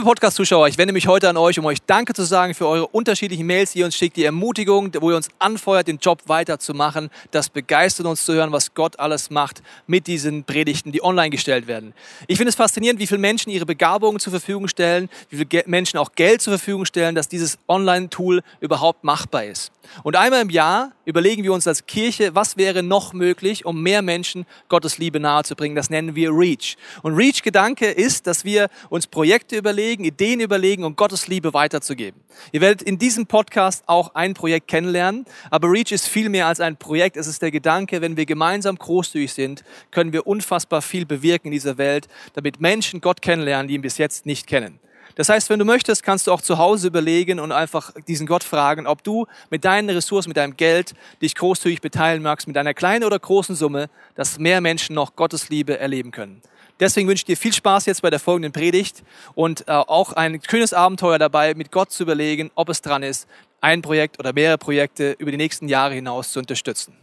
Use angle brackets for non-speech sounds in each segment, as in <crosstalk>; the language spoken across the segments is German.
Liebe Podcast-Zuschauer, ich wende mich heute an euch, um euch Danke zu sagen für eure unterschiedlichen Mails, die ihr uns schickt, die Ermutigung, wo ihr uns anfeuert, den Job weiterzumachen. Das begeistert uns zu hören, was Gott alles macht mit diesen Predigten, die online gestellt werden. Ich finde es faszinierend, wie viele Menschen ihre Begabungen zur Verfügung stellen, wie viele Menschen auch Geld zur Verfügung stellen, dass dieses Online-Tool überhaupt machbar ist. Und einmal im Jahr überlegen wir uns als Kirche, was wäre noch möglich, um mehr Menschen Gottes Liebe nahezubringen. Das nennen wir Reach. Und Reach-Gedanke ist, dass wir uns Projekte überlegen, Ideen überlegen, um Gottes Liebe weiterzugeben. Ihr werdet in diesem Podcast auch ein Projekt kennenlernen, aber Reach ist viel mehr als ein Projekt. Es ist der Gedanke, wenn wir gemeinsam großzügig sind, können wir unfassbar viel bewirken in dieser Welt, damit Menschen Gott kennenlernen, die ihn bis jetzt nicht kennen. Das heißt, wenn du möchtest, kannst du auch zu Hause überlegen und einfach diesen Gott fragen, ob du mit deinen Ressourcen, mit deinem Geld dich großzügig beteiligen magst, mit einer kleinen oder großen Summe, dass mehr Menschen noch Gottes Liebe erleben können. Deswegen wünsche ich dir viel Spaß jetzt bei der folgenden Predigt und äh, auch ein schönes Abenteuer dabei, mit Gott zu überlegen, ob es dran ist, ein Projekt oder mehrere Projekte über die nächsten Jahre hinaus zu unterstützen.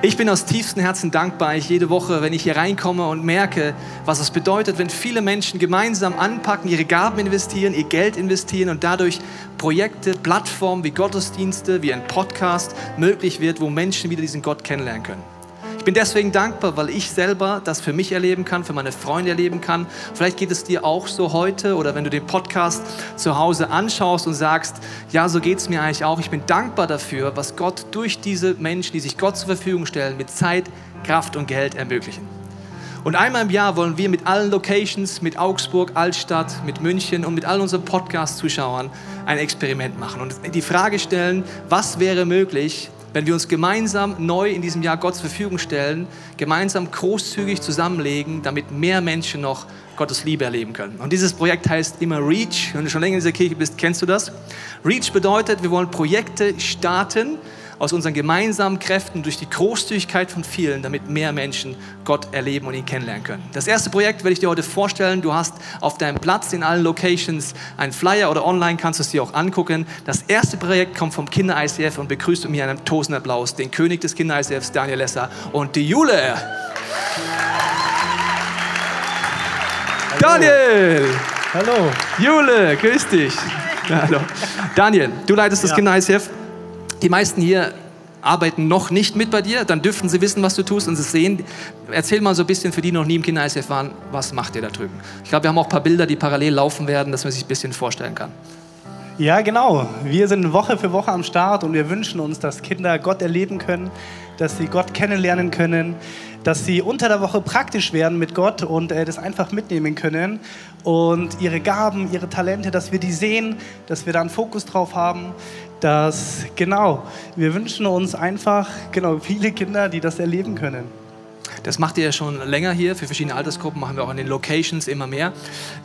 Ich bin aus tiefstem Herzen dankbar, ich jede Woche, wenn ich hier reinkomme und merke, was es bedeutet, wenn viele Menschen gemeinsam anpacken, ihre Gaben investieren, ihr Geld investieren und dadurch Projekte, Plattformen wie Gottesdienste, wie ein Podcast möglich wird, wo Menschen wieder diesen Gott kennenlernen können. Bin deswegen dankbar, weil ich selber das für mich erleben kann, für meine Freunde erleben kann. Vielleicht geht es dir auch so heute oder wenn du den Podcast zu Hause anschaust und sagst, ja, so geht es mir eigentlich auch. Ich bin dankbar dafür, was Gott durch diese Menschen, die sich Gott zur Verfügung stellen, mit Zeit, Kraft und Geld ermöglichen. Und einmal im Jahr wollen wir mit allen Locations, mit Augsburg, Altstadt, mit München und mit all unseren Podcast-Zuschauern ein Experiment machen und die Frage stellen, was wäre möglich, wenn wir uns gemeinsam neu in diesem Jahr Gott zur Verfügung stellen, gemeinsam großzügig zusammenlegen, damit mehr Menschen noch Gottes Liebe erleben können. Und dieses Projekt heißt immer Reach. Wenn du schon länger in dieser Kirche bist, kennst du das. Reach bedeutet, wir wollen Projekte starten, aus unseren gemeinsamen Kräften durch die Großzügigkeit von vielen, damit mehr Menschen Gott erleben und ihn kennenlernen können. Das erste Projekt werde ich dir heute vorstellen. Du hast auf deinem Platz in allen Locations einen Flyer oder online kannst du es dir auch angucken. Das erste Projekt kommt vom Kinder-ICF und begrüßt mit mir einen Tosenapplaus den König des Kinder-ICFs, Daniel Lesser und die Jule. Hallo. Daniel! Hallo. Jule, grüß dich. Hallo. Daniel, du leitest das ja. Kinder-ICF. Die meisten hier arbeiten noch nicht mit bei dir, dann dürften sie wissen, was du tust und sie sehen. Erzähl mal so ein bisschen für die, die noch nie im Kinder-ICF waren, was macht ihr da drüben? Ich glaube, wir haben auch ein paar Bilder, die parallel laufen werden, dass man sich ein bisschen vorstellen kann. Ja, genau. Wir sind Woche für Woche am Start und wir wünschen uns, dass Kinder Gott erleben können, dass sie Gott kennenlernen können, dass sie unter der Woche praktisch werden mit Gott und äh, das einfach mitnehmen können und ihre Gaben, ihre Talente, dass wir die sehen, dass wir da einen Fokus drauf haben, dass genau, wir wünschen uns einfach genau viele Kinder, die das erleben können. Das macht ihr ja schon länger hier. Für verschiedene Altersgruppen machen wir auch in den Locations immer mehr.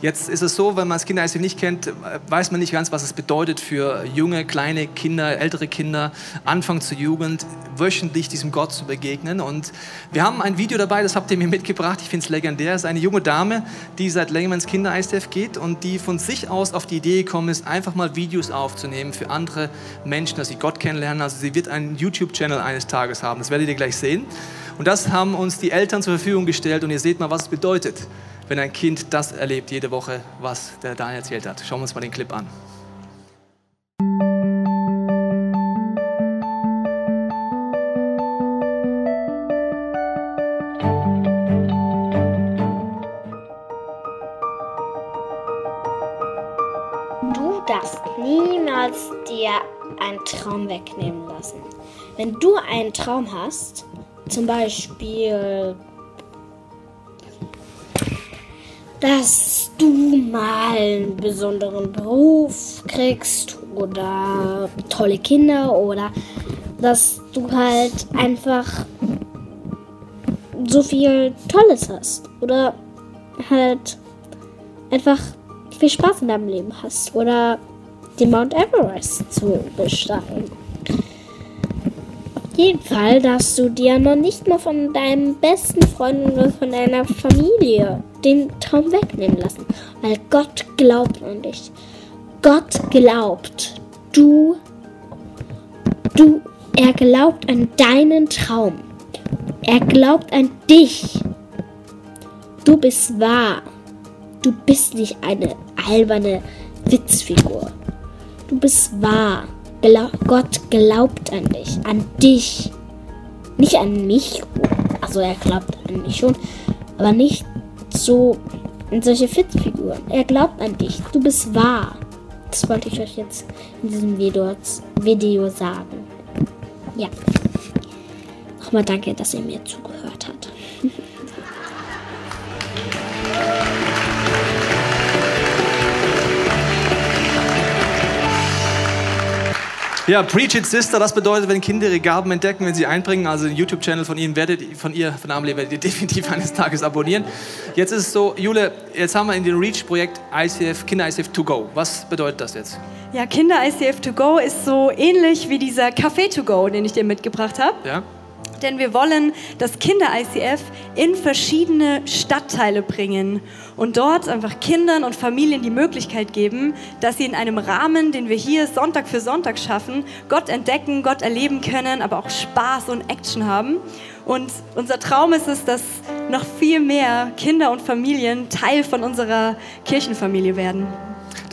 Jetzt ist es so, wenn man das Kinder-ICF nicht kennt, weiß man nicht ganz, was es bedeutet für junge, kleine Kinder, ältere Kinder, Anfang zur Jugend, wöchentlich diesem Gott zu begegnen. Und wir haben ein Video dabei, das habt ihr mir mitgebracht. Ich finde es legendär. Es ist eine junge Dame, die seit längerem ins Kinder-ICF geht und die von sich aus auf die Idee gekommen ist, einfach mal Videos aufzunehmen für andere Menschen, dass sie Gott kennenlernen. Also sie wird einen YouTube-Channel eines Tages haben. Das werdet ihr gleich sehen. Und das haben uns die Eltern zur Verfügung gestellt und ihr seht mal, was es bedeutet, wenn ein Kind das erlebt jede Woche, was der Daniel erzählt hat. Schauen wir uns mal den Clip an. Du darfst niemals dir einen Traum wegnehmen lassen. Wenn du einen Traum hast, zum Beispiel, dass du mal einen besonderen Beruf kriegst oder tolle Kinder oder dass du halt einfach so viel Tolles hast. Oder halt einfach viel Spaß in deinem Leben hast. Oder den Mount Everest zu besteigen. Jeden Fall darfst du dir noch nicht mal von deinem besten Freund oder von deiner Familie den Traum wegnehmen lassen. Weil Gott glaubt an dich. Gott glaubt. Du, du, er glaubt an deinen Traum. Er glaubt an dich. Du bist wahr. Du bist nicht eine alberne Witzfigur. Du bist wahr. Gott glaubt an dich. An dich. Nicht an mich. Also er glaubt an mich schon. Aber nicht so in solche Witzfiguren. Er glaubt an dich. Du bist wahr. Das wollte ich euch jetzt in diesem Video, Video sagen. Ja. Nochmal danke, dass ihr mir zugehört habt. Ja, Preach It Sister, das bedeutet, wenn Kinder ihre Gaben entdecken, wenn sie einbringen, also den YouTube-Channel von ihnen werdet, von ihr, von Amelie werdet ihr <laughs> definitiv eines Tages abonnieren. Jetzt ist es so, Jule, jetzt haben wir in dem Reach-Projekt ICF, Kinder ICF to go. Was bedeutet das jetzt? Ja, Kinder ICF to go ist so ähnlich wie dieser Café to go, den ich dir mitgebracht habe. Ja? Denn wir wollen das Kinder-ICF in verschiedene Stadtteile bringen und dort einfach Kindern und Familien die Möglichkeit geben, dass sie in einem Rahmen, den wir hier Sonntag für Sonntag schaffen, Gott entdecken, Gott erleben können, aber auch Spaß und Action haben. Und unser Traum ist es, dass noch viel mehr Kinder und Familien Teil von unserer Kirchenfamilie werden.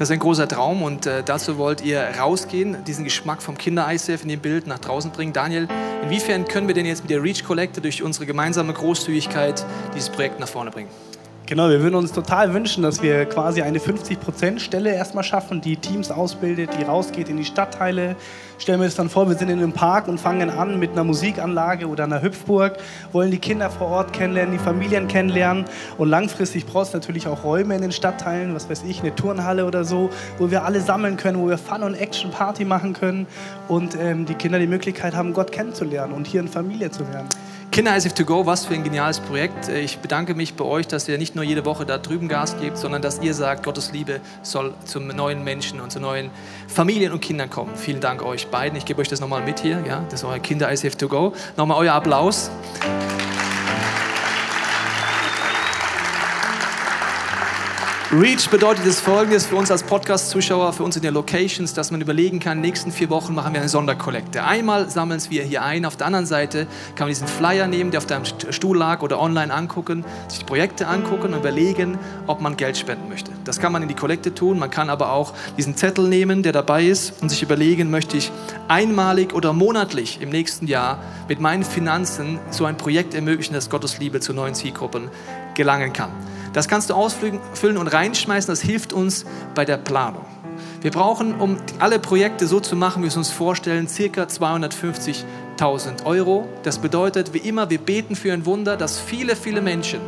Das ist ein großer Traum und äh, dazu wollt ihr rausgehen, diesen Geschmack vom Kinder-ICF in dem Bild nach draußen bringen. Daniel, inwiefern können wir denn jetzt mit der Reach Collector durch unsere gemeinsame Großzügigkeit dieses Projekt nach vorne bringen? Genau, wir würden uns total wünschen, dass wir quasi eine 50%-Stelle erstmal schaffen, die Teams ausbildet, die rausgeht in die Stadtteile. Stellen wir uns dann vor, wir sind in einem Park und fangen an mit einer Musikanlage oder einer Hüpfburg, wollen die Kinder vor Ort kennenlernen, die Familien kennenlernen und langfristig braucht es natürlich auch Räume in den Stadtteilen, was weiß ich, eine Turnhalle oder so, wo wir alle sammeln können, wo wir Fun- und Action-Party machen können und ähm, die Kinder die Möglichkeit haben, Gott kennenzulernen und hier in Familie zu werden. Kinder ISF to go, was für ein geniales Projekt. Ich bedanke mich bei euch, dass ihr nicht nur jede Woche da drüben Gas gebt, sondern dass ihr sagt, Gottes Liebe soll zum neuen Menschen und zu neuen Familien und Kindern kommen. Vielen Dank euch beiden. Ich gebe euch das nochmal mit hier. Ja, das ist euer Kinder ISF to go. Nochmal euer Applaus. Reach bedeutet es folgendes für uns als Podcast-Zuschauer, für uns in den Locations, dass man überlegen kann, in den nächsten vier Wochen machen wir eine Sonderkollekte. Einmal sammeln wir hier ein, auf der anderen Seite kann man diesen Flyer nehmen, der auf deinem Stuhl lag oder online angucken, sich die Projekte angucken und überlegen, ob man Geld spenden möchte. Das kann man in die Kollekte tun, man kann aber auch diesen Zettel nehmen, der dabei ist und sich überlegen, möchte ich einmalig oder monatlich im nächsten Jahr mit meinen Finanzen so ein Projekt ermöglichen, dass Gottes Liebe zu neuen Zielgruppen gelangen kann. Das kannst du ausfüllen und reinschmeißen. Das hilft uns bei der Planung. Wir brauchen, um alle Projekte so zu machen, wie wir es uns vorstellen, circa 250.000 Euro. Das bedeutet, wie immer, wir beten für ein Wunder, dass viele, viele Menschen,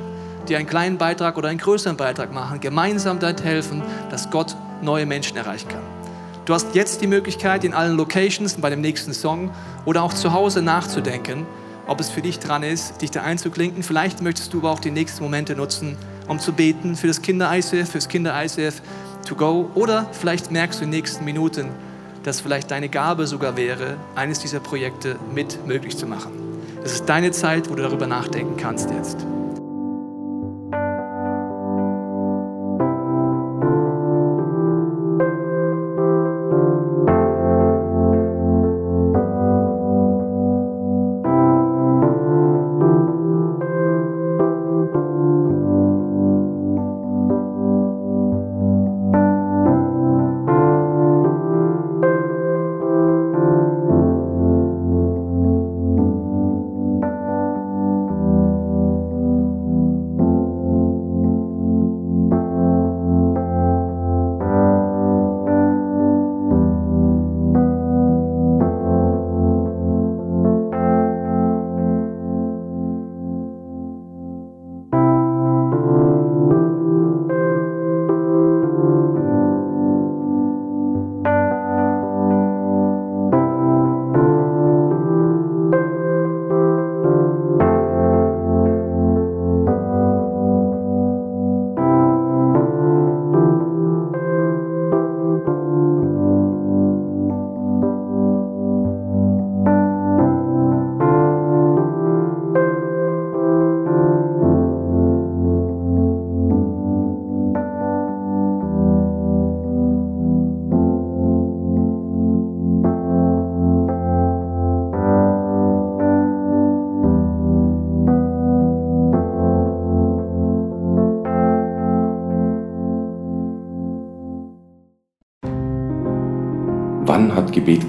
die einen kleinen Beitrag oder einen größeren Beitrag machen, gemeinsam dort helfen, dass Gott neue Menschen erreichen kann. Du hast jetzt die Möglichkeit, in allen Locations bei dem nächsten Song oder auch zu Hause nachzudenken, ob es für dich dran ist, dich da einzuklinken. Vielleicht möchtest du aber auch die nächsten Momente nutzen, um zu beten für das Kinder-ICF, für das Kinder-ICF to go. Oder vielleicht merkst du in den nächsten Minuten, dass vielleicht deine Gabe sogar wäre, eines dieser Projekte mit möglich zu machen. Das ist deine Zeit, wo du darüber nachdenken kannst jetzt.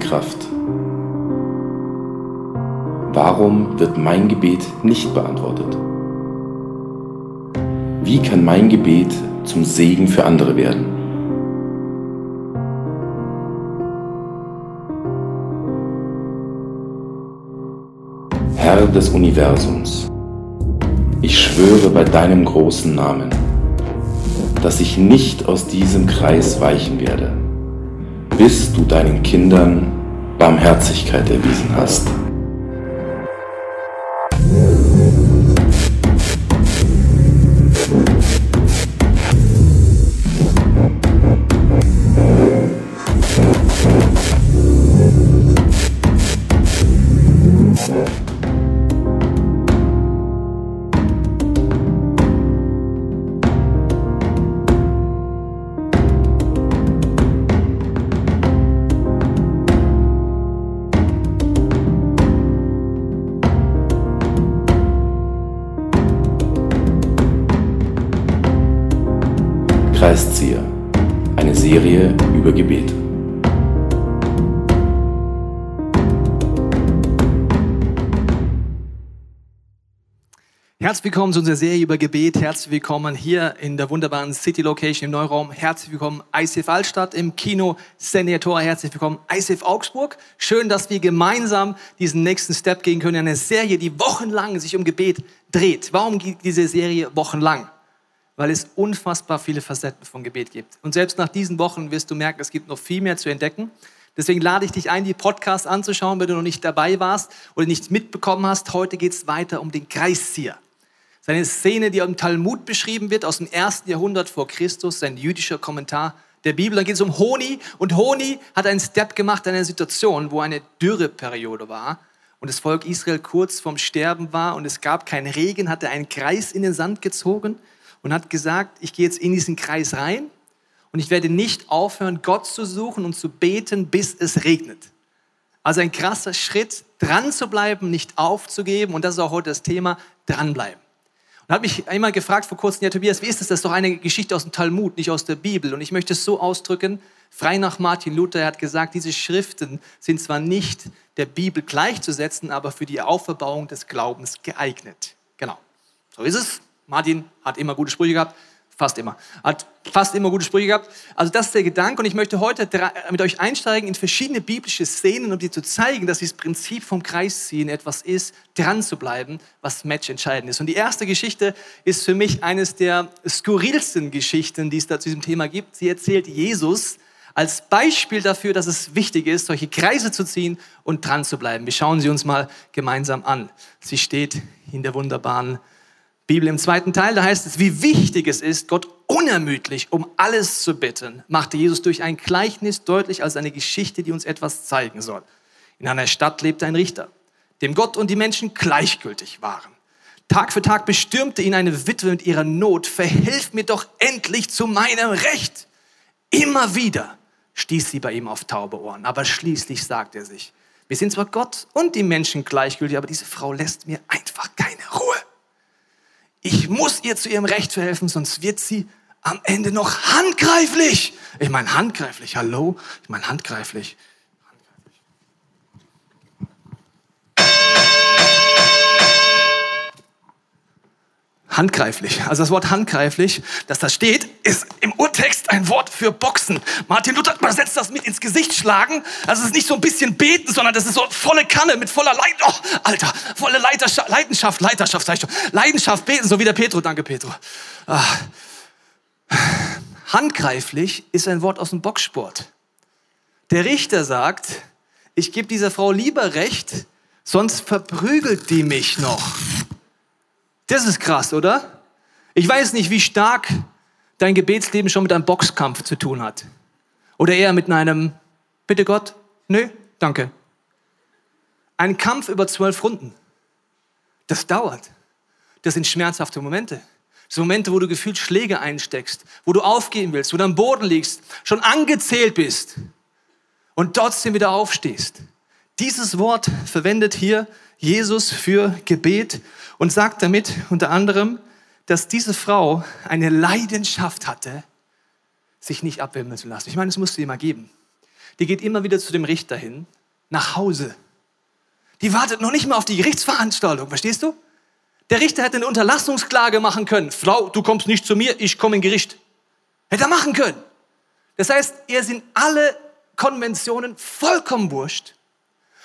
Kraft? Warum wird mein Gebet nicht beantwortet? Wie kann mein Gebet zum Segen für andere werden? Herr des Universums, ich schwöre bei deinem großen Namen, dass ich nicht aus diesem Kreis weichen werde, bis du deinen Kindern Barmherzigkeit erwiesen hast. Kreiszieher, eine Serie über Gebet. Herzlich willkommen zu unserer Serie über Gebet. Herzlich willkommen hier in der wunderbaren City Location im Neuraum. Herzlich willkommen ICF Altstadt im Kino Senator. Herzlich willkommen ICF Augsburg. Schön, dass wir gemeinsam diesen nächsten Step gehen können. Eine Serie, die wochenlang sich um Gebet dreht. Warum geht diese Serie wochenlang? Weil es unfassbar viele Facetten von Gebet gibt. Und selbst nach diesen Wochen wirst du merken, es gibt noch viel mehr zu entdecken. Deswegen lade ich dich ein, die Podcasts anzuschauen, wenn du noch nicht dabei warst oder nicht mitbekommen hast. Heute geht es weiter um den Kreiszieher. Seine Szene, die im Talmud beschrieben wird, aus dem ersten Jahrhundert vor Christus, sein jüdischer Kommentar der Bibel. Dann geht es um Honi. Und Honi hat einen Step gemacht in einer Situation, wo eine Dürreperiode war und das Volk Israel kurz vorm Sterben war und es gab keinen Regen, hat er einen Kreis in den Sand gezogen und hat gesagt, ich gehe jetzt in diesen Kreis rein und ich werde nicht aufhören, Gott zu suchen und zu beten, bis es regnet. Also ein krasser Schritt, dran zu bleiben, nicht aufzugeben. Und das ist auch heute das Thema, dranbleiben. Und habe mich einmal gefragt vor kurzem, ja Tobias, wie ist das? Das ist doch eine Geschichte aus dem Talmud, nicht aus der Bibel. Und ich möchte es so ausdrücken, frei nach Martin Luther, er hat gesagt, diese Schriften sind zwar nicht der Bibel gleichzusetzen, aber für die Auferbauung des Glaubens geeignet. Genau, so ist es. Martin hat immer gute Sprüche gehabt, fast immer. Hat fast immer gute Sprüche gehabt. Also das ist der Gedanke und ich möchte heute mit euch einsteigen in verschiedene biblische Szenen, um dir zu zeigen, dass dieses Prinzip vom Kreisziehen etwas ist, dran zu bleiben, was Match entscheidend ist. Und die erste Geschichte ist für mich eines der skurrilsten Geschichten, die es da zu diesem Thema gibt. Sie erzählt Jesus als Beispiel dafür, dass es wichtig ist, solche Kreise zu ziehen und dran zu bleiben. Wir schauen sie uns mal gemeinsam an. Sie steht in der wunderbaren Bibel im zweiten Teil, da heißt es, wie wichtig es ist, Gott unermüdlich um alles zu bitten, machte Jesus durch ein Gleichnis deutlich als eine Geschichte, die uns etwas zeigen soll. In einer Stadt lebte ein Richter, dem Gott und die Menschen gleichgültig waren. Tag für Tag bestürmte ihn eine Witwe mit ihrer Not, verhelf mir doch endlich zu meinem Recht. Immer wieder stieß sie bei ihm auf taube Ohren, aber schließlich sagte er sich, wir sind zwar Gott und die Menschen gleichgültig, aber diese Frau lässt mir einfach keine Ruhe. Ich muss ihr zu ihrem Recht verhelfen, sonst wird sie am Ende noch handgreiflich. Ich meine handgreiflich, hallo? Ich meine handgreiflich. Handgreiflich. Also das Wort handgreiflich, das da steht, ist im Urtext ein Wort für Boxen. Martin Luther übersetzt das mit ins Gesicht schlagen. Also es ist nicht so ein bisschen beten, sondern das ist so volle Kanne mit voller Leidenschaft. Oh, Alter, volle Leidenschaft, Leidenschaft, Leidenschaft, sag ich schon. Leidenschaft beten, so wie der Petro. Danke, Petro. Ah. Handgreiflich ist ein Wort aus dem Boxsport. Der Richter sagt, ich gebe dieser Frau lieber recht, sonst verprügelt die mich noch. Das ist krass, oder? Ich weiß nicht, wie stark dein Gebetsleben schon mit einem Boxkampf zu tun hat. Oder eher mit einem, bitte Gott, nö, danke. Ein Kampf über zwölf Runden. Das dauert. Das sind schmerzhafte Momente. Sind Momente, wo du gefühlt Schläge einsteckst, wo du aufgeben willst, wo du am Boden liegst, schon angezählt bist und trotzdem wieder aufstehst. Dieses Wort verwendet hier Jesus für Gebet und sagt damit unter anderem, dass diese Frau eine Leidenschaft hatte, sich nicht abwimmeln zu lassen. Ich meine, es musste mal geben. die geht immer wieder zu dem Richter hin, nach Hause. Die wartet noch nicht mal auf die Gerichtsveranstaltung, verstehst du? Der Richter hätte eine Unterlassungsklage machen können. Frau, du kommst nicht zu mir, ich komme in Gericht. Hätte er machen können. Das heißt, ihr sind alle Konventionen vollkommen wurscht.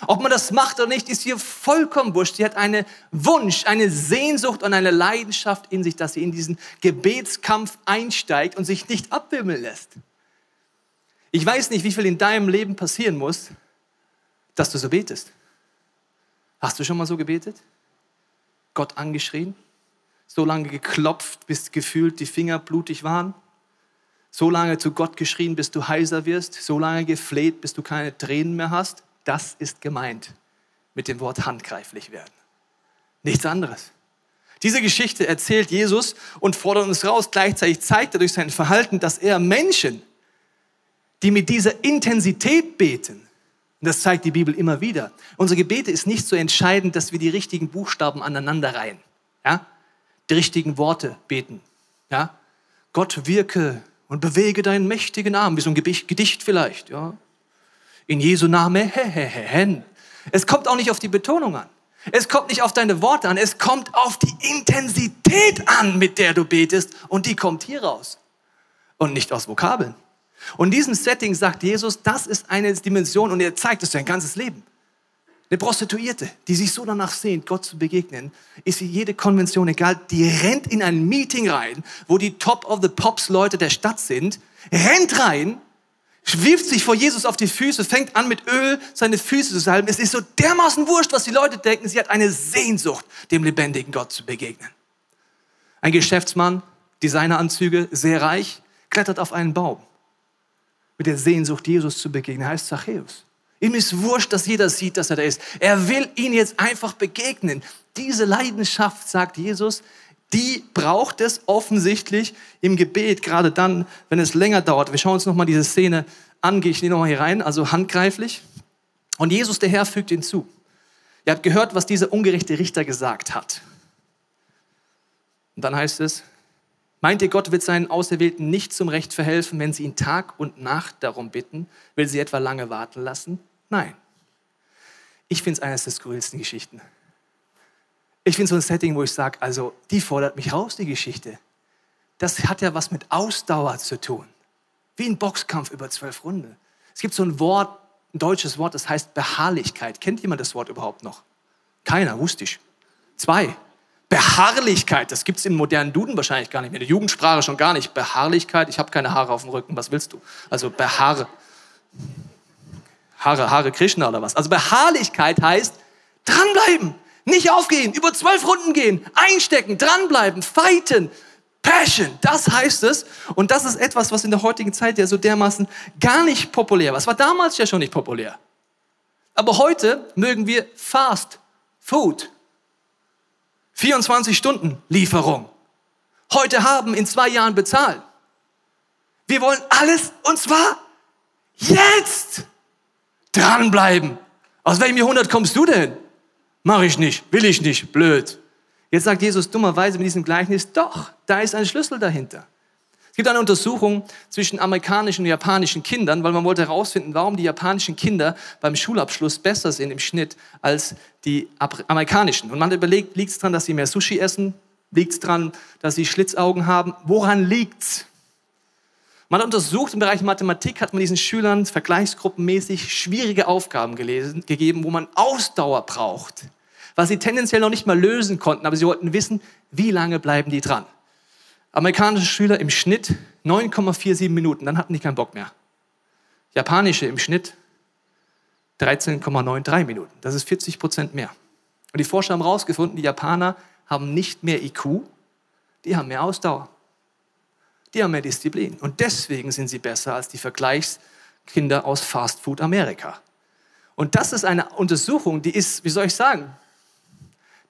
Ob man das macht oder nicht, ist ihr vollkommen wurscht. Sie hat einen Wunsch, eine Sehnsucht und eine Leidenschaft in sich, dass sie in diesen Gebetskampf einsteigt und sich nicht abwimmeln lässt. Ich weiß nicht, wie viel in deinem Leben passieren muss, dass du so betest. Hast du schon mal so gebetet? Gott angeschrien? So lange geklopft, bis gefühlt die Finger blutig waren? So lange zu Gott geschrien, bis du heiser wirst? So lange gefleht, bis du keine Tränen mehr hast? Das ist gemeint mit dem Wort handgreiflich werden. Nichts anderes. Diese Geschichte erzählt Jesus und fordert uns raus. Gleichzeitig zeigt er durch sein Verhalten, dass er Menschen, die mit dieser Intensität beten, und das zeigt die Bibel immer wieder. Unsere Gebete ist nicht so entscheidend, dass wir die richtigen Buchstaben aneinander reihen. Ja? Die richtigen Worte beten. Ja? Gott wirke und bewege deinen mächtigen Arm, wie so ein Gedicht vielleicht. Ja? In Jesu Name. Es kommt auch nicht auf die Betonung an. Es kommt nicht auf deine Worte an. Es kommt auf die Intensität an, mit der du betest. Und die kommt hier raus. Und nicht aus Vokabeln. Und in diesem Setting sagt Jesus, das ist eine Dimension und er zeigt es sein ganzes Leben. Eine Prostituierte, die sich so danach sehnt, Gott zu begegnen, ist wie jede Konvention egal, die rennt in ein Meeting rein, wo die Top of the Pops Leute der Stadt sind, rennt rein, wirft sich vor Jesus auf die Füße, fängt an mit Öl seine Füße zu salben. Es ist so dermaßen wurscht, was die Leute denken. Sie hat eine Sehnsucht, dem lebendigen Gott zu begegnen. Ein Geschäftsmann, Designeranzüge, sehr reich, klettert auf einen Baum mit der Sehnsucht, Jesus zu begegnen. Er heißt Zachäus. Ihm ist wurscht, dass jeder sieht, dass er da ist. Er will ihn jetzt einfach begegnen. Diese Leidenschaft, sagt Jesus, die braucht es offensichtlich im Gebet, gerade dann, wenn es länger dauert. Wir schauen uns nochmal diese Szene an, gehe ich nochmal hier rein, also handgreiflich. Und Jesus, der Herr, fügt hinzu. Ihr habt gehört, was dieser ungerechte Richter gesagt hat. Und dann heißt es, Meint ihr, Gott wird seinen Auserwählten nicht zum Recht verhelfen, wenn sie ihn Tag und Nacht darum bitten? Will sie etwa lange warten lassen? Nein. Ich finde es eines der skurrilsten Geschichten. Ich finde so ein Setting, wo ich sage, also die fordert mich raus, die Geschichte. Das hat ja was mit Ausdauer zu tun. Wie ein Boxkampf über zwölf Runden. Es gibt so ein Wort, ein deutsches Wort, das heißt Beharrlichkeit. Kennt jemand das Wort überhaupt noch? Keiner, wusste ich. Zwei. Beharrlichkeit, das gibt es im modernen Duden wahrscheinlich gar nicht mehr, in der Jugendsprache schon gar nicht. Beharrlichkeit, ich habe keine Haare auf dem Rücken, was willst du? Also beharre. Haare, Haare Krishna oder was? Also Beharrlichkeit heißt dranbleiben, nicht aufgehen, über zwölf Runden gehen, einstecken, dranbleiben, fighten. Passion, das heißt es. Und das ist etwas, was in der heutigen Zeit ja so dermaßen gar nicht populär war. Es war damals ja schon nicht populär. Aber heute mögen wir Fast Food. 24 Stunden Lieferung. Heute haben, in zwei Jahren bezahlen. Wir wollen alles und zwar jetzt dranbleiben. Aus welchem Jahrhundert kommst du denn? Mach ich nicht, will ich nicht, blöd. Jetzt sagt Jesus dummerweise mit diesem Gleichnis, doch, da ist ein Schlüssel dahinter. Es gibt eine Untersuchung zwischen amerikanischen und japanischen Kindern, weil man wollte herausfinden, warum die japanischen Kinder beim Schulabschluss besser sind im Schnitt als die amerikanischen. Und man überlegt, liegt es daran, dass sie mehr Sushi essen? Liegt es daran, dass sie Schlitzaugen haben? Woran liegt's? Man hat untersucht, im Bereich Mathematik hat man diesen Schülern vergleichsgruppenmäßig schwierige Aufgaben gelesen, gegeben, wo man Ausdauer braucht, was sie tendenziell noch nicht mal lösen konnten, aber sie wollten wissen, wie lange bleiben die dran. Amerikanische Schüler im Schnitt 9,47 Minuten, dann hatten die keinen Bock mehr. Japanische im Schnitt 13,93 Minuten. Das ist 40 Prozent mehr. Und die Forscher haben herausgefunden, die Japaner haben nicht mehr IQ, die haben mehr Ausdauer. Die haben mehr Disziplin. Und deswegen sind sie besser als die Vergleichskinder aus Fast Food Amerika. Und das ist eine Untersuchung, die ist, wie soll ich sagen,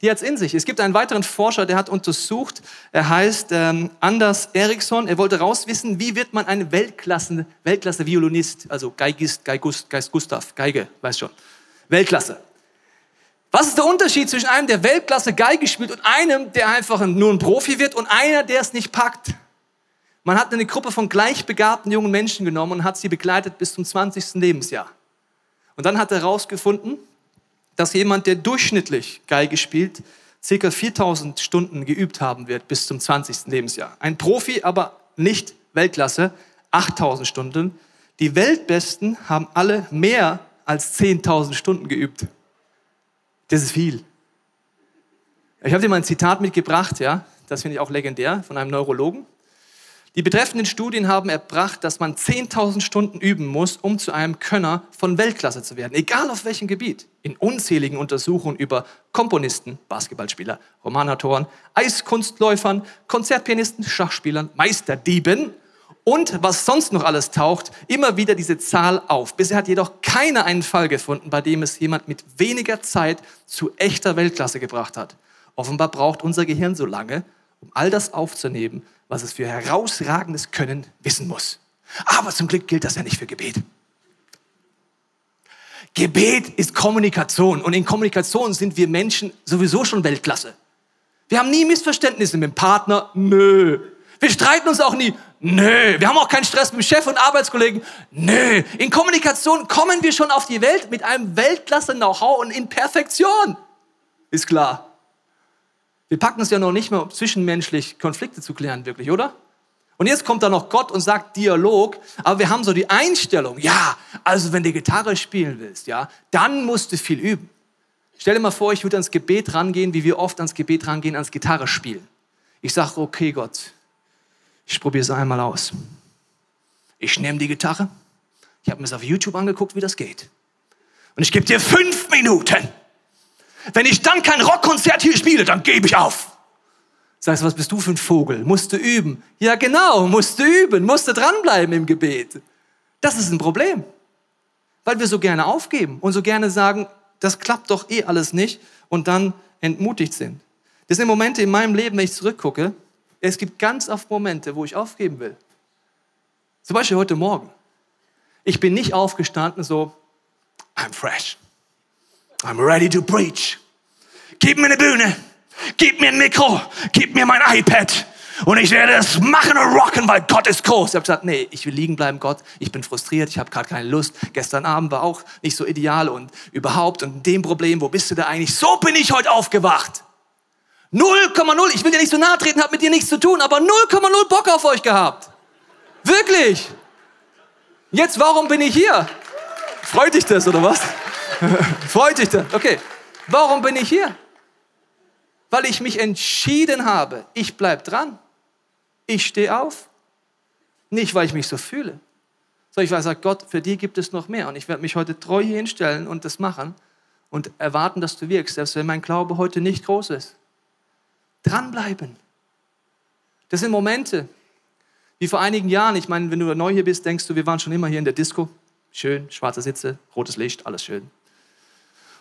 die hat es in sich. Es gibt einen weiteren Forscher, der hat untersucht, er heißt ähm, Anders Eriksson. Er wollte rauswissen, wie wird man ein Weltklasse, Weltklasse Violinist, also Geigist, Geigust, Geist Gustav, Geige, weiß schon, Weltklasse. Was ist der Unterschied zwischen einem, der Weltklasse Geige spielt und einem, der einfach nur ein Profi wird und einer, der es nicht packt? Man hat eine Gruppe von gleichbegabten jungen Menschen genommen und hat sie begleitet bis zum 20. Lebensjahr. Und dann hat er herausgefunden, dass jemand, der durchschnittlich Geige spielt, ca. 4000 Stunden geübt haben wird bis zum 20. Lebensjahr. Ein Profi, aber nicht Weltklasse, 8000 Stunden. Die Weltbesten haben alle mehr als 10.000 Stunden geübt. Das ist viel. Ich habe dir mal ein Zitat mitgebracht, ja, das finde ich auch legendär, von einem Neurologen. Die betreffenden Studien haben erbracht, dass man 10.000 Stunden üben muss, um zu einem Könner von Weltklasse zu werden, egal auf welchem Gebiet. In unzähligen Untersuchungen über Komponisten, Basketballspieler, Romanautoren, Eiskunstläufern, Konzertpianisten, Schachspielern, Meisterdieben und was sonst noch alles taucht, immer wieder diese Zahl auf. Bisher hat jedoch keiner einen Fall gefunden, bei dem es jemand mit weniger Zeit zu echter Weltklasse gebracht hat. Offenbar braucht unser Gehirn so lange, um all das aufzunehmen, was es für herausragendes Können wissen muss. Aber zum Glück gilt das ja nicht für Gebet. Gebet ist Kommunikation und in Kommunikation sind wir Menschen sowieso schon Weltklasse. Wir haben nie Missverständnisse mit dem Partner, nö. Wir streiten uns auch nie, nö. Wir haben auch keinen Stress mit dem Chef und Arbeitskollegen, nö. In Kommunikation kommen wir schon auf die Welt mit einem Weltklasse-Know-how und in Perfektion. Ist klar. Wir packen es ja noch nicht mehr, um zwischenmenschlich Konflikte zu klären, wirklich, oder? Und jetzt kommt da noch Gott und sagt Dialog, aber wir haben so die Einstellung, ja, also wenn du Gitarre spielen willst, ja, dann musst du viel üben. Stell dir mal vor, ich würde ans Gebet rangehen, wie wir oft ans Gebet rangehen, ans Gitarre spielen. Ich sage, okay Gott, ich probiere es einmal aus. Ich nehme die Gitarre, ich habe mir es auf YouTube angeguckt, wie das geht. Und ich gebe dir fünf Minuten. Wenn ich dann kein Rockkonzert hier spiele, dann gebe ich auf. Sagst du, was bist du für ein Vogel? Musst du üben. Ja, genau, musst du üben, musst du dranbleiben im Gebet. Das ist ein Problem. Weil wir so gerne aufgeben und so gerne sagen, das klappt doch eh alles nicht und dann entmutigt sind. Das sind Momente in meinem Leben, wenn ich zurückgucke. Es gibt ganz oft Momente, wo ich aufgeben will. Zum Beispiel heute Morgen. Ich bin nicht aufgestanden so, I'm fresh. I'm ready to preach. Gib mir eine Bühne, gib mir ein Mikro, gib mir mein iPad und ich werde es machen und rocken, weil Gott ist groß. Ich habe gesagt, nee, ich will liegen bleiben, Gott. Ich bin frustriert, ich habe gerade keine Lust. Gestern Abend war auch nicht so ideal und überhaupt und dem Problem, wo bist du da eigentlich? So bin ich heute aufgewacht. 0,0, ich will dir nicht so nahe treten, habe mit dir nichts zu tun, aber 0,0 Bock auf euch gehabt. Wirklich. Jetzt, warum bin ich hier? Freut dich das, oder was? <laughs> Freut dich das? Okay. Warum bin ich hier? Weil ich mich entschieden habe, ich bleibe dran. Ich stehe auf. Nicht, weil ich mich so fühle, sondern ich weiß, Gott, für die gibt es noch mehr. Und ich werde mich heute treu hier hinstellen und das machen und erwarten, dass du wirkst, selbst wenn mein Glaube heute nicht groß ist. Dranbleiben. Das sind Momente, wie vor einigen Jahren. Ich meine, wenn du neu hier bist, denkst du, wir waren schon immer hier in der Disco. Schön, schwarze Sitze, rotes Licht, alles schön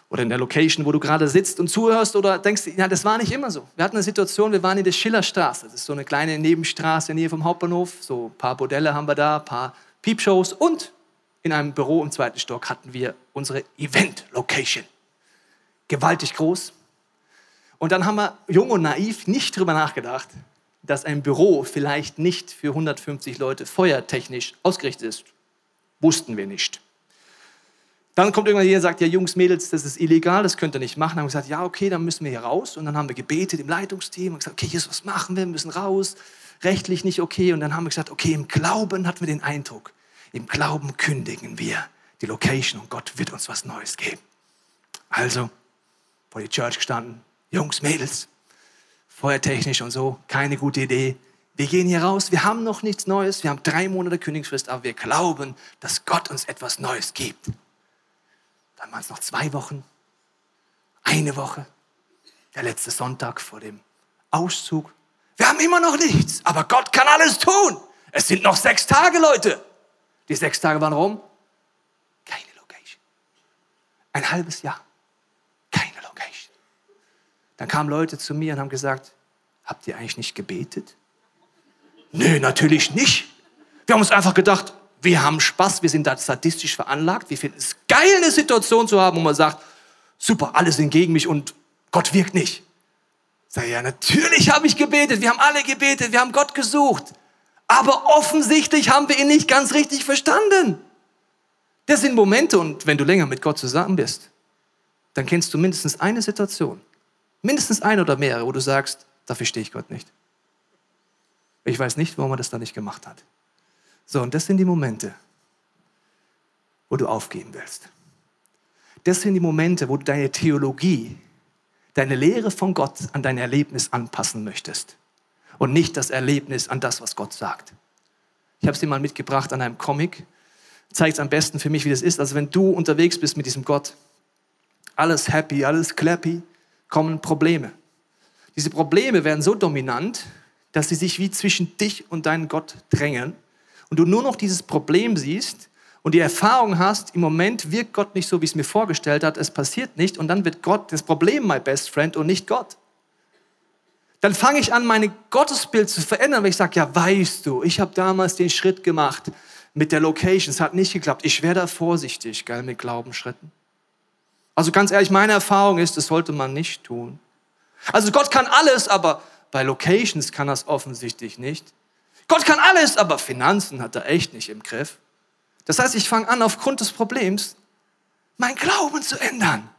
oder in der Location, wo du gerade sitzt und zuhörst oder denkst, ja, das war nicht immer so. Wir hatten eine Situation, wir waren in der Schillerstraße. Das ist so eine kleine Nebenstraße in der Nähe vom Hauptbahnhof. So ein paar Bordelle haben wir da, ein paar Peepshows und in einem Büro im zweiten Stock hatten wir unsere Event-Location. Gewaltig groß. Und dann haben wir jung und naiv nicht drüber nachgedacht, dass ein Büro vielleicht nicht für 150 Leute feuertechnisch ausgerichtet ist. Wussten wir nicht. Dann kommt irgendwann jemand und sagt, ja Jungs, Mädels, das ist illegal, das könnt ihr nicht machen. Dann haben wir gesagt, ja okay, dann müssen wir hier raus. Und dann haben wir gebetet im Leitungsteam und gesagt, okay, Jesus, was machen wir? Wir müssen raus. Rechtlich nicht okay. Und dann haben wir gesagt, okay, im Glauben hatten wir den Eindruck, im Glauben kündigen wir die Location und Gott wird uns was Neues geben. Also, vor die Church gestanden, Jungs, Mädels, feuertechnisch und so, keine gute Idee. Wir gehen hier raus, wir haben noch nichts Neues, wir haben drei Monate Kündigungsfrist, aber wir glauben, dass Gott uns etwas Neues gibt. Dann waren es noch zwei Wochen, eine Woche, der letzte Sonntag vor dem Auszug. Wir haben immer noch nichts, aber Gott kann alles tun. Es sind noch sechs Tage, Leute. Die sechs Tage waren rum. Keine Location. Ein halbes Jahr. Keine Location. Dann kamen Leute zu mir und haben gesagt, habt ihr eigentlich nicht gebetet? Nö, natürlich nicht. Wir haben uns einfach gedacht, wir haben Spaß, wir sind da sadistisch veranlagt, wir finden es geil, eine Situation zu haben, wo man sagt, super, alle sind gegen mich und Gott wirkt nicht. Sag ja, natürlich habe ich gebetet, wir haben alle gebetet, wir haben Gott gesucht. Aber offensichtlich haben wir ihn nicht ganz richtig verstanden. Das sind Momente, und wenn du länger mit Gott zusammen bist, dann kennst du mindestens eine Situation, mindestens eine oder mehrere, wo du sagst, da verstehe ich Gott nicht. Ich weiß nicht, warum er das da nicht gemacht hat. So, und das sind die Momente, wo du aufgeben willst. Das sind die Momente, wo du deine Theologie, deine Lehre von Gott an dein Erlebnis anpassen möchtest und nicht das Erlebnis an das, was Gott sagt. Ich habe es dir mal mitgebracht an einem Comic. Zeigt es am besten für mich, wie das ist. Also wenn du unterwegs bist mit diesem Gott, alles happy, alles clappy, kommen Probleme. Diese Probleme werden so dominant, dass sie sich wie zwischen dich und deinen Gott drängen und du nur noch dieses Problem siehst und die Erfahrung hast, im Moment wirkt Gott nicht so, wie es mir vorgestellt hat, es passiert nicht und dann wird Gott das Problem my best friend und nicht Gott. Dann fange ich an, mein Gottesbild zu verändern, weil ich sage, ja, weißt du, ich habe damals den Schritt gemacht mit der Location, es hat nicht geklappt. Ich wäre da vorsichtig, geil, mit Glaubensschritten. Also ganz ehrlich, meine Erfahrung ist, das sollte man nicht tun. Also Gott kann alles, aber bei Locations kann es offensichtlich nicht. Gott kann alles, aber Finanzen hat er echt nicht im Griff. Das heißt, ich fange an, aufgrund des Problems mein Glauben zu ändern.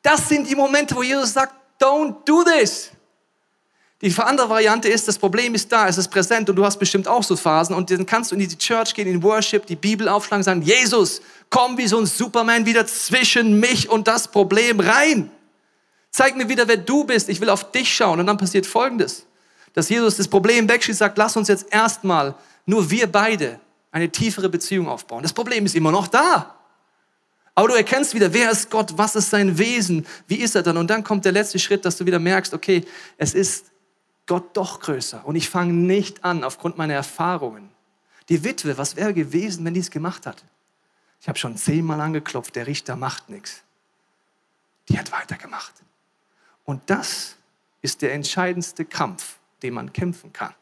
Das sind die Momente, wo Jesus sagt, don't do this. Die andere Variante ist, das Problem ist da, es ist präsent und du hast bestimmt auch so Phasen und dann kannst du in die Church gehen, in Worship, die Bibel aufschlagen sagen, Jesus, komm wie so ein Superman wieder zwischen mich und das Problem rein. Zeig mir wieder, wer du bist. Ich will auf dich schauen. Und dann passiert Folgendes, dass Jesus das Problem wegschießt, sagt, lass uns jetzt erstmal nur wir beide eine tiefere Beziehung aufbauen. Das Problem ist immer noch da. Aber du erkennst wieder, wer ist Gott, was ist sein Wesen, wie ist er dann? Und dann kommt der letzte Schritt, dass du wieder merkst, okay, es ist Gott doch größer. Und ich fange nicht an, aufgrund meiner Erfahrungen. Die Witwe, was wäre gewesen, wenn die es gemacht hat? Ich habe schon zehnmal angeklopft, der Richter macht nichts. Die hat weitergemacht. Und das ist der entscheidendste Kampf, den man kämpfen kann.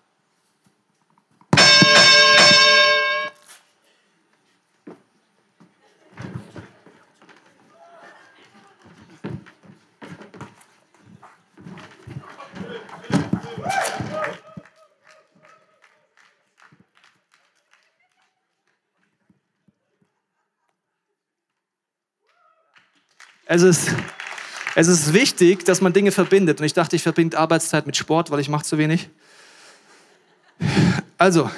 Es ist es ist wichtig, dass man Dinge verbindet. Und ich dachte, ich verbinde Arbeitszeit mit Sport, weil ich mache zu wenig. Also,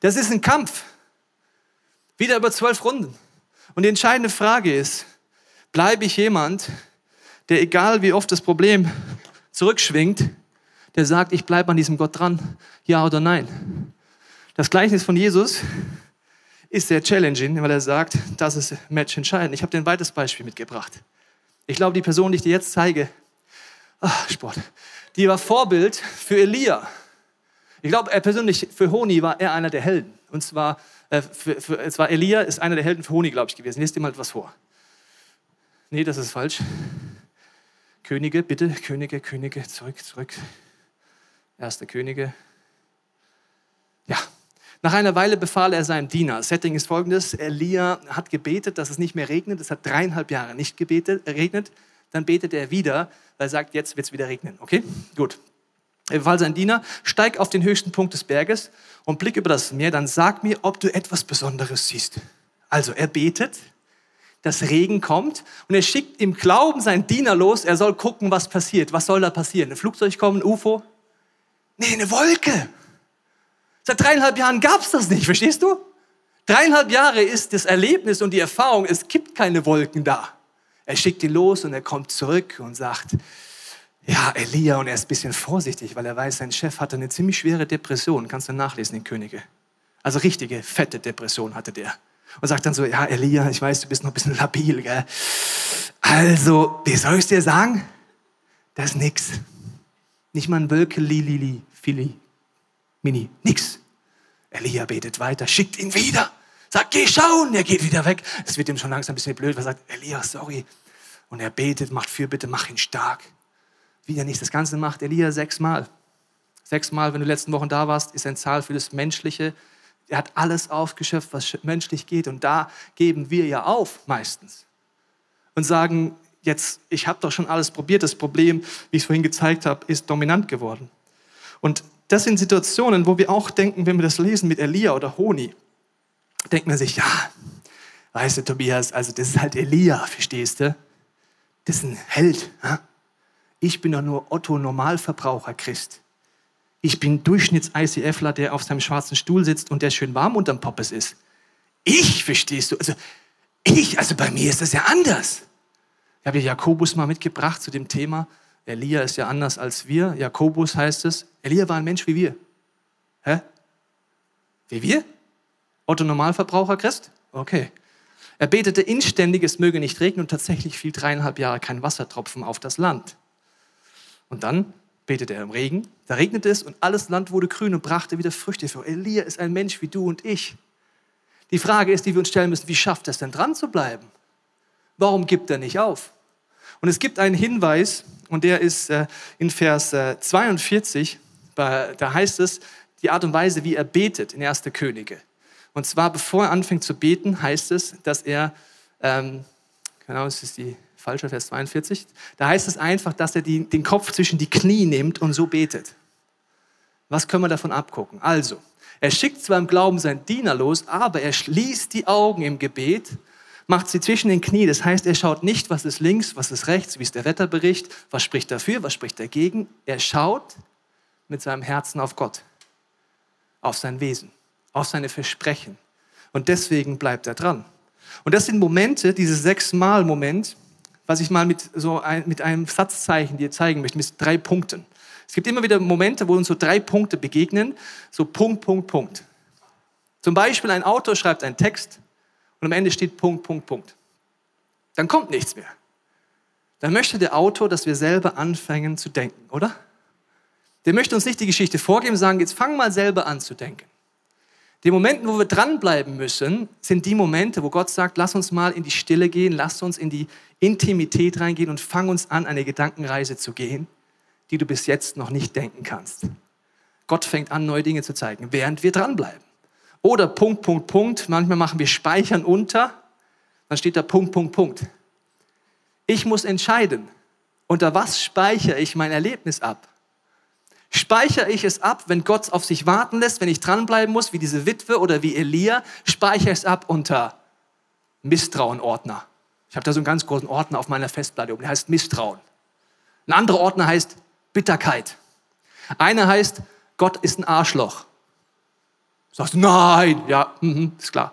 das ist ein Kampf. Wieder über zwölf Runden. Und die entscheidende Frage ist, bleibe ich jemand, der egal wie oft das Problem zurückschwingt, der sagt, ich bleibe an diesem Gott dran, ja oder nein. Das Gleichnis von Jesus ist sehr challenging, weil er sagt, das ist Match entscheidend. Ich habe dir ein weiteres Beispiel mitgebracht. Ich glaube, die Person, die ich dir jetzt zeige, ach, Sport, die war Vorbild für Elia. Ich glaube, er persönlich, für Honi war er einer der Helden. Und zwar, äh, für, für, es war Elia, ist einer der Helden für Honi, glaube ich, gewesen. Lest dir mal etwas vor. Nee, das ist falsch. Könige, bitte, Könige, Könige, zurück, zurück. Erste Könige. Ja, nach einer Weile befahl er seinem Diener. Setting ist folgendes: Elia hat gebetet, dass es nicht mehr regnet. Es hat dreieinhalb Jahre nicht gebetet, regnet. Dann betet er wieder, weil er sagt, jetzt wird es wieder regnen. Okay? Gut. Er befahl seinen Diener, steig auf den höchsten Punkt des Berges und blick über das Meer, dann sag mir, ob du etwas Besonderes siehst. Also er betet, dass Regen kommt und er schickt im Glauben seinen Diener los, er soll gucken, was passiert. Was soll da passieren? Ein Flugzeug kommen, UFO? Nee, eine Wolke. Seit dreieinhalb Jahren gab es das nicht, verstehst du? Dreieinhalb Jahre ist das Erlebnis und die Erfahrung, es gibt keine Wolken da. Er schickt ihn los und er kommt zurück und sagt, ja, Elia, und er ist ein bisschen vorsichtig, weil er weiß, sein Chef hatte eine ziemlich schwere Depression. Kannst du nachlesen in Könige. Also richtige, fette Depression hatte der. Und sagt dann so, ja, Elia, ich weiß, du bist noch ein bisschen labil, gell? Also, wie soll ich dir sagen? Das ist nix. Nicht mal ein Wölke, Lili, Fili, Mini, nix. Elia betet weiter, schickt ihn wieder. Sagt, geh schauen. Er geht wieder weg. Es wird ihm schon langsam ein bisschen blöd, weil er sagt, Elia, sorry. Und er betet, macht Fürbitte, mach ihn stark. Wieder nicht. Das Ganze macht Elia sechsmal. Sechsmal, wenn du letzten Wochen da warst, ist ein Zahl für das Menschliche. Er hat alles aufgeschöpft, was menschlich geht. Und da geben wir ja auf meistens. Und sagen, jetzt, ich habe doch schon alles probiert. Das Problem, wie ich es vorhin gezeigt habe, ist dominant geworden. Und das sind Situationen, wo wir auch denken, wenn wir das lesen mit Elia oder Honi, denkt man sich, ja, weißt du, Tobias, also das ist halt Elia, verstehst du? Das ist ein Held. Ja? Ich bin doch nur Otto Normalverbraucher Christ. Ich bin Durchschnitts-ICFler, der auf seinem schwarzen Stuhl sitzt und der schön warm unterm Poppes ist. Ich, verstehst du? Also, ich, also bei mir ist das ja anders. Ich habe ja Jakobus mal mitgebracht zu dem Thema. Elia ist ja anders als wir. Jakobus heißt es. Elia war ein Mensch wie wir. Hä? Wie wir? Otto Normalverbraucher Christ? Okay. Er betete inständig, es möge nicht regnen und tatsächlich fiel dreieinhalb Jahre kein Wassertropfen auf das Land. Und dann betete er im Regen, da regnete es und alles Land wurde grün und brachte wieder Früchte vor. Elia ist ein Mensch wie du und ich. Die Frage ist, die wir uns stellen müssen, wie schafft er es denn dran zu bleiben? Warum gibt er nicht auf? Und es gibt einen Hinweis, und der ist äh, in Vers 42, äh, da heißt es, die Art und Weise, wie er betet in 1. Könige. Und zwar, bevor er anfängt zu beten, heißt es, dass er, ähm, genau, das ist die falsche Vers 42, da heißt es einfach, dass er die, den Kopf zwischen die Knie nimmt und so betet. Was können wir davon abgucken? Also, er schickt zwar im Glauben seinen Diener los, aber er schließt die Augen im Gebet, macht sie zwischen den Knie. Das heißt, er schaut nicht, was ist links, was ist rechts, wie ist der Wetterbericht, was spricht dafür, was spricht dagegen. Er schaut mit seinem Herzen auf Gott, auf sein Wesen, auf seine Versprechen. Und deswegen bleibt er dran. Und das sind Momente, dieses sechsmal-Moment, was ich mal mit, so ein, mit einem Satzzeichen dir zeigen möchte, mit drei Punkten. Es gibt immer wieder Momente, wo uns so drei Punkte begegnen, so Punkt, Punkt, Punkt. Zum Beispiel ein Autor schreibt einen Text und am Ende steht Punkt, Punkt, Punkt. Dann kommt nichts mehr. Dann möchte der Autor, dass wir selber anfangen zu denken, oder? Der möchte uns nicht die Geschichte vorgeben, sagen, jetzt fang mal selber an zu denken. Die Momente, wo wir dranbleiben müssen, sind die Momente, wo Gott sagt, lass uns mal in die Stille gehen, lass uns in die Intimität reingehen und fang uns an, eine Gedankenreise zu gehen, die du bis jetzt noch nicht denken kannst. Gott fängt an, neue Dinge zu zeigen, während wir dranbleiben. Oder Punkt, Punkt, Punkt. Manchmal machen wir Speichern unter, dann steht da Punkt, Punkt, Punkt. Ich muss entscheiden, unter was speichere ich mein Erlebnis ab? Speichere ich es ab, wenn Gott auf sich warten lässt, wenn ich dranbleiben muss, wie diese Witwe oder wie Elia? Speichere es ab unter Misstrauenordner. Ich habe da so einen ganz großen Ordner auf meiner Festplatte, der heißt Misstrauen. Ein anderer Ordner heißt Bitterkeit. Einer heißt, Gott ist ein Arschloch. Sagst du, nein, ja, mhm, ist klar.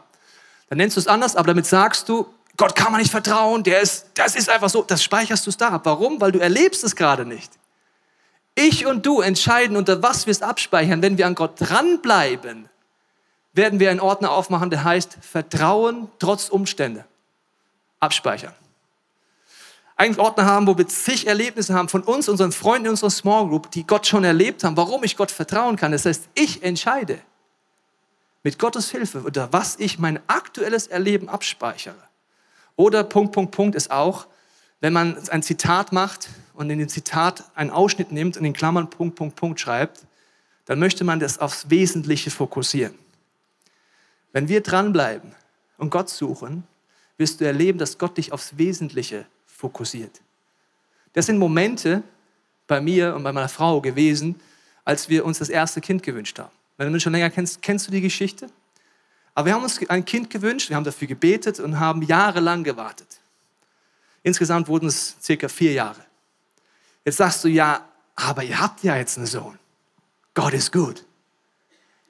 Dann nennst du es anders, aber damit sagst du, Gott kann man nicht vertrauen, der ist, das ist einfach so, das speicherst du es da ab. Warum? Weil du erlebst es gerade nicht. Ich und du entscheiden, unter was wir es abspeichern. Wenn wir an Gott dranbleiben, werden wir einen Ordner aufmachen, der heißt Vertrauen trotz Umstände. Abspeichern. Eigentlich Ordner haben, wo wir zig Erlebnisse haben von uns, unseren Freunden in unserer Small Group, die Gott schon erlebt haben, warum ich Gott vertrauen kann. Das heißt, ich entscheide mit Gottes Hilfe, unter was ich mein aktuelles Erleben abspeichere. Oder Punkt, Punkt, Punkt ist auch, wenn man ein Zitat macht und in dem Zitat einen Ausschnitt nimmt und in Klammern Punkt, Punkt, Punkt schreibt, dann möchte man das aufs Wesentliche fokussieren. Wenn wir dranbleiben und Gott suchen, wirst du erleben, dass Gott dich aufs Wesentliche fokussiert. Das sind Momente bei mir und bei meiner Frau gewesen, als wir uns das erste Kind gewünscht haben. Wenn du mich schon länger kennst, kennst du die Geschichte? Aber wir haben uns ein Kind gewünscht, wir haben dafür gebetet und haben jahrelang gewartet. Insgesamt wurden es circa vier Jahre. Jetzt sagst du, ja, aber ihr habt ja jetzt einen Sohn. Gott ist gut.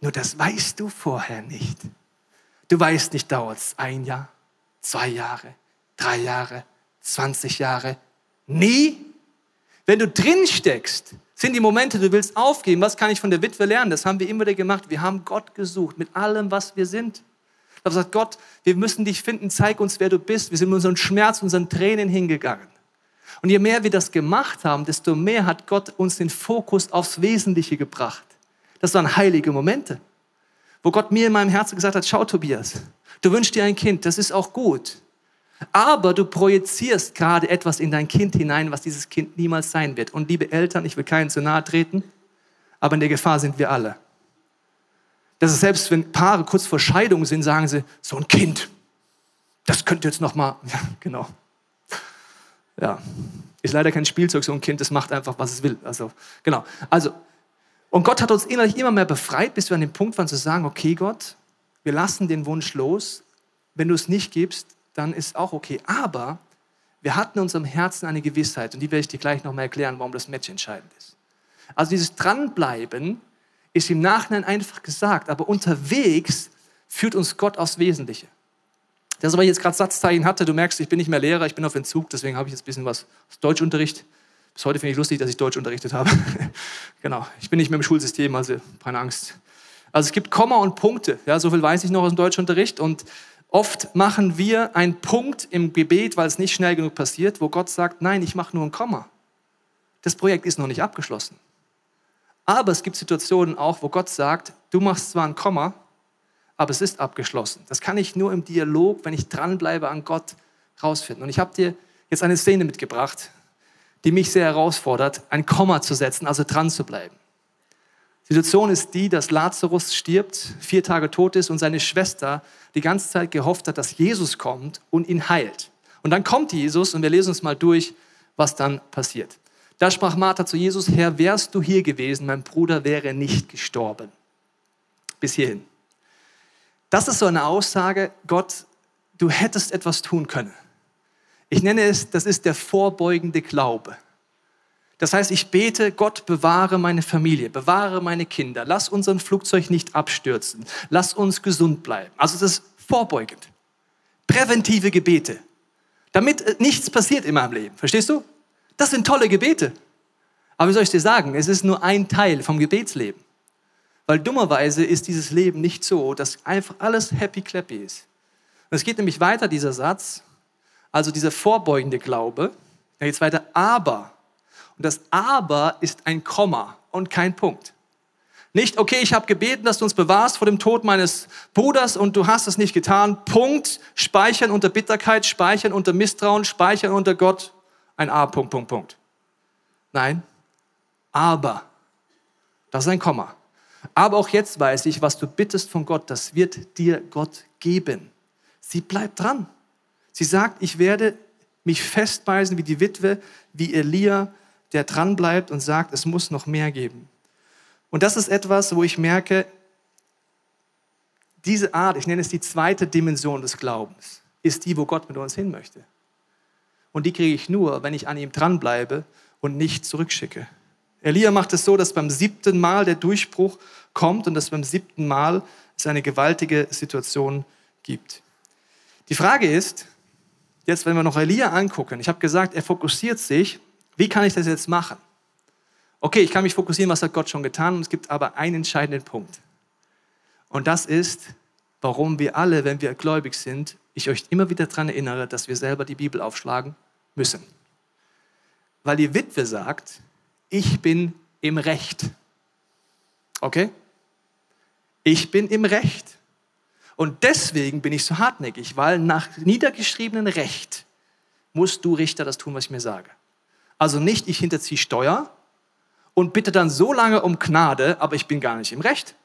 Nur das weißt du vorher nicht. Du weißt nicht, dauert es ein Jahr, zwei Jahre, drei Jahre, 20 Jahre. Nie. Wenn du drin steckst, sind die Momente, du willst aufgeben. Was kann ich von der Witwe lernen? Das haben wir immer wieder gemacht. Wir haben Gott gesucht mit allem, was wir sind. Ich habe gesagt, Gott, wir müssen dich finden, zeig uns, wer du bist. Wir sind mit unseren Schmerz, unseren Tränen hingegangen. Und je mehr wir das gemacht haben, desto mehr hat Gott uns den Fokus aufs Wesentliche gebracht. Das waren heilige Momente, wo Gott mir in meinem Herzen gesagt hat, schau Tobias, du wünschst dir ein Kind, das ist auch gut. Aber du projizierst gerade etwas in dein Kind hinein, was dieses Kind niemals sein wird. Und liebe Eltern, ich will keinen zu nahe treten, aber in der Gefahr sind wir alle. Dass es selbst wenn Paare kurz vor Scheidung sind, sagen sie, so ein Kind, das könnte jetzt noch mal, <laughs> ja, genau. Ja, ist leider kein Spielzeug, so ein Kind, das macht einfach, was es will. Also, genau. Also, Und Gott hat uns innerlich immer mehr befreit, bis wir an dem Punkt waren zu sagen, okay Gott, wir lassen den Wunsch los. Wenn du es nicht gibst, dann ist auch okay. Aber wir hatten in unserem Herzen eine Gewissheit und die werde ich dir gleich nochmal erklären, warum das Match entscheidend ist. Also dieses Dranbleiben ist im Nachhinein einfach gesagt, aber unterwegs führt uns Gott aufs Wesentliche. Das, was ich jetzt gerade Satzzeichen hatte, du merkst, ich bin nicht mehr Lehrer, ich bin auf Entzug, deswegen habe ich jetzt ein bisschen was aus Deutschunterricht. Bis heute finde ich lustig, dass ich Deutsch unterrichtet habe. <laughs> genau, ich bin nicht mehr im Schulsystem, also keine Angst. Also es gibt Komma und Punkte, ja, so viel weiß ich noch aus dem Deutschunterricht und oft machen wir einen Punkt im Gebet, weil es nicht schnell genug passiert, wo Gott sagt, nein, ich mache nur ein Komma. Das Projekt ist noch nicht abgeschlossen. Aber es gibt Situationen auch, wo Gott sagt, du machst zwar ein Komma, aber es ist abgeschlossen. Das kann ich nur im Dialog, wenn ich dranbleibe an Gott, rausfinden. Und ich habe dir jetzt eine Szene mitgebracht, die mich sehr herausfordert, ein Komma zu setzen, also dran zu bleiben. Situation ist die, dass Lazarus stirbt, vier Tage tot ist und seine Schwester die ganze Zeit gehofft hat, dass Jesus kommt und ihn heilt. Und dann kommt Jesus und wir lesen uns mal durch, was dann passiert. Da sprach Martha zu Jesus, Herr, wärst du hier gewesen, mein Bruder wäre nicht gestorben. Bis hierhin. Das ist so eine Aussage, Gott, du hättest etwas tun können. Ich nenne es, das ist der vorbeugende Glaube. Das heißt, ich bete, Gott bewahre meine Familie, bewahre meine Kinder, lass unseren Flugzeug nicht abstürzen, lass uns gesund bleiben. Also das ist vorbeugend. Präventive Gebete, damit äh, nichts passiert in meinem Leben. Verstehst du? Das sind tolle Gebete. Aber wie soll ich dir sagen, es ist nur ein Teil vom Gebetsleben. Weil dummerweise ist dieses Leben nicht so, dass einfach alles happy clappy ist. Und es geht nämlich weiter, dieser Satz, also dieser vorbeugende Glaube. Da geht es weiter, aber. Und das aber ist ein Komma und kein Punkt. Nicht, okay, ich habe gebeten, dass du uns bewahrst vor dem Tod meines Bruders und du hast es nicht getan. Punkt. Speichern unter Bitterkeit, speichern unter Misstrauen, speichern unter Gott. Ein A, Punkt, Punkt, Punkt. Nein, aber. Das ist ein Komma. Aber auch jetzt weiß ich, was du bittest von Gott, das wird dir Gott geben. Sie bleibt dran. Sie sagt, ich werde mich festbeißen wie die Witwe, wie Elia, der dran bleibt und sagt, es muss noch mehr geben. Und das ist etwas, wo ich merke, diese Art, ich nenne es die zweite Dimension des Glaubens, ist die, wo Gott mit uns hin möchte. Und die kriege ich nur, wenn ich an ihm dranbleibe und nicht zurückschicke. Elia macht es so, dass beim siebten Mal der Durchbruch kommt und dass beim siebten Mal es eine gewaltige Situation gibt. Die Frage ist, jetzt wenn wir noch Elia angucken, ich habe gesagt, er fokussiert sich, wie kann ich das jetzt machen? Okay, ich kann mich fokussieren, was hat Gott schon getan, es gibt aber einen entscheidenden Punkt. Und das ist, warum wir alle, wenn wir gläubig sind, ich euch immer wieder daran erinnere, dass wir selber die Bibel aufschlagen müssen. Weil die Witwe sagt, ich bin im Recht. Okay? Ich bin im Recht. Und deswegen bin ich so hartnäckig, weil nach niedergeschriebenen Recht musst du Richter das tun, was ich mir sage. Also nicht, ich hinterziehe Steuer und bitte dann so lange um Gnade, aber ich bin gar nicht im Recht.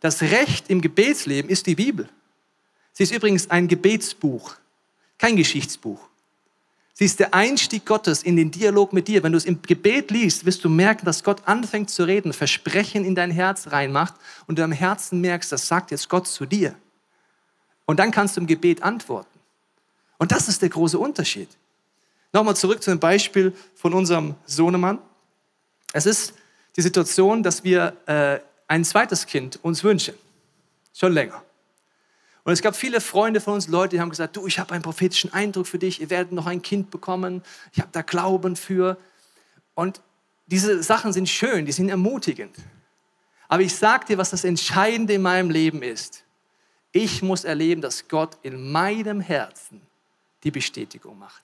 Das Recht im Gebetsleben ist die Bibel. Sie ist übrigens ein Gebetsbuch, kein Geschichtsbuch. Sie ist der Einstieg Gottes in den Dialog mit dir. Wenn du es im Gebet liest, wirst du merken, dass Gott anfängt zu reden, Versprechen in dein Herz reinmacht und du am Herzen merkst, das sagt jetzt Gott zu dir. Und dann kannst du im Gebet antworten. Und das ist der große Unterschied. Nochmal zurück zu dem Beispiel von unserem Sohnemann. Es ist die Situation, dass wir äh, ein zweites Kind uns wünschen. Schon länger. Und es gab viele Freunde von uns, Leute, die haben gesagt, du, ich habe einen prophetischen Eindruck für dich, ihr werdet noch ein Kind bekommen, ich habe da Glauben für. Und diese Sachen sind schön, die sind ermutigend. Aber ich sage dir, was das Entscheidende in meinem Leben ist. Ich muss erleben, dass Gott in meinem Herzen die Bestätigung macht.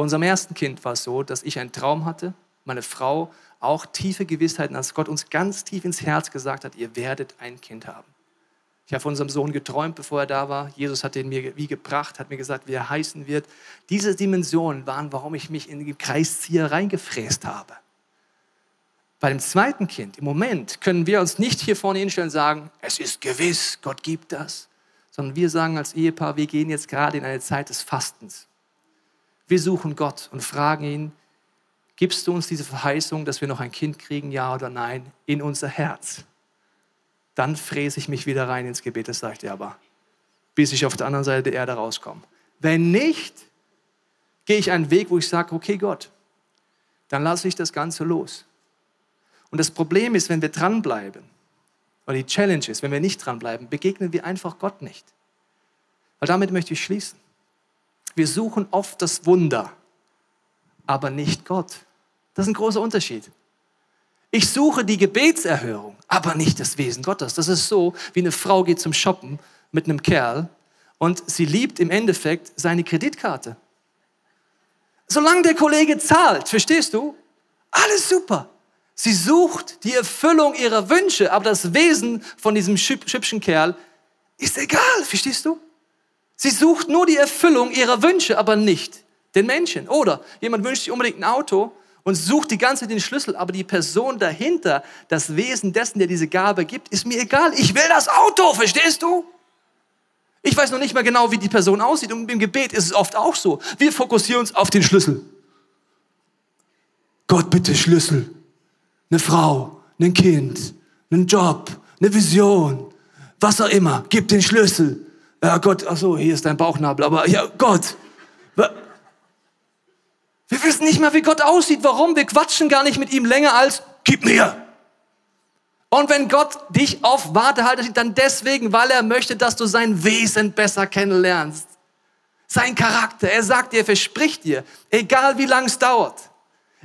Bei unserem ersten Kind war es so, dass ich einen Traum hatte, meine Frau auch tiefe Gewissheiten, als Gott uns ganz tief ins Herz gesagt hat, ihr werdet ein Kind haben. Ich habe von unserem Sohn geträumt, bevor er da war. Jesus hat ihn mir wie gebracht, hat mir gesagt, wie er heißen wird. Diese Dimensionen waren, warum ich mich in die Kreiszieher reingefräst habe. Bei dem zweiten Kind, im Moment, können wir uns nicht hier vorne hinstellen und sagen, es ist gewiss, Gott gibt das. Sondern wir sagen als Ehepaar, wir gehen jetzt gerade in eine Zeit des Fastens. Wir suchen Gott und fragen ihn, gibst du uns diese Verheißung, dass wir noch ein Kind kriegen, ja oder nein, in unser Herz. Dann fräse ich mich wieder rein ins Gebet, das sagt er aber, bis ich auf der anderen Seite der Erde rauskomme. Wenn nicht, gehe ich einen Weg, wo ich sage, okay Gott, dann lasse ich das Ganze los. Und das Problem ist, wenn wir dranbleiben, oder die Challenge ist, wenn wir nicht dranbleiben, begegnen wir einfach Gott nicht. Weil damit möchte ich schließen. Wir suchen oft das Wunder, aber nicht Gott. Das ist ein großer Unterschied. Ich suche die Gebetserhörung, aber nicht das Wesen Gottes. Das ist so, wie eine Frau geht zum Shoppen mit einem Kerl und sie liebt im Endeffekt seine Kreditkarte. Solange der Kollege zahlt, verstehst du? Alles super. Sie sucht die Erfüllung ihrer Wünsche, aber das Wesen von diesem schübschen Kerl ist egal, verstehst du? Sie sucht nur die Erfüllung ihrer Wünsche, aber nicht den Menschen. Oder jemand wünscht sich unbedingt ein Auto und sucht die ganze Zeit den Schlüssel, aber die Person dahinter, das Wesen dessen, der diese Gabe gibt, ist mir egal. Ich will das Auto, verstehst du? Ich weiß noch nicht mal genau, wie die Person aussieht. Und im Gebet ist es oft auch so. Wir fokussieren uns auf den Schlüssel. Gott, bitte Schlüssel. Eine Frau, ein Kind, einen Job, eine Vision, was auch immer. Gib den Schlüssel. Ja, Gott, ach so, hier ist dein Bauchnabel. Aber ja, Gott. Wir wissen nicht mal, wie Gott aussieht. Warum? Wir quatschen gar nicht mit ihm länger als, gib mir. Und wenn Gott dich auf Wartehalte sieht, dann deswegen, weil er möchte, dass du sein Wesen besser kennenlernst. Sein Charakter. Er sagt dir, er verspricht dir, egal wie lang es dauert,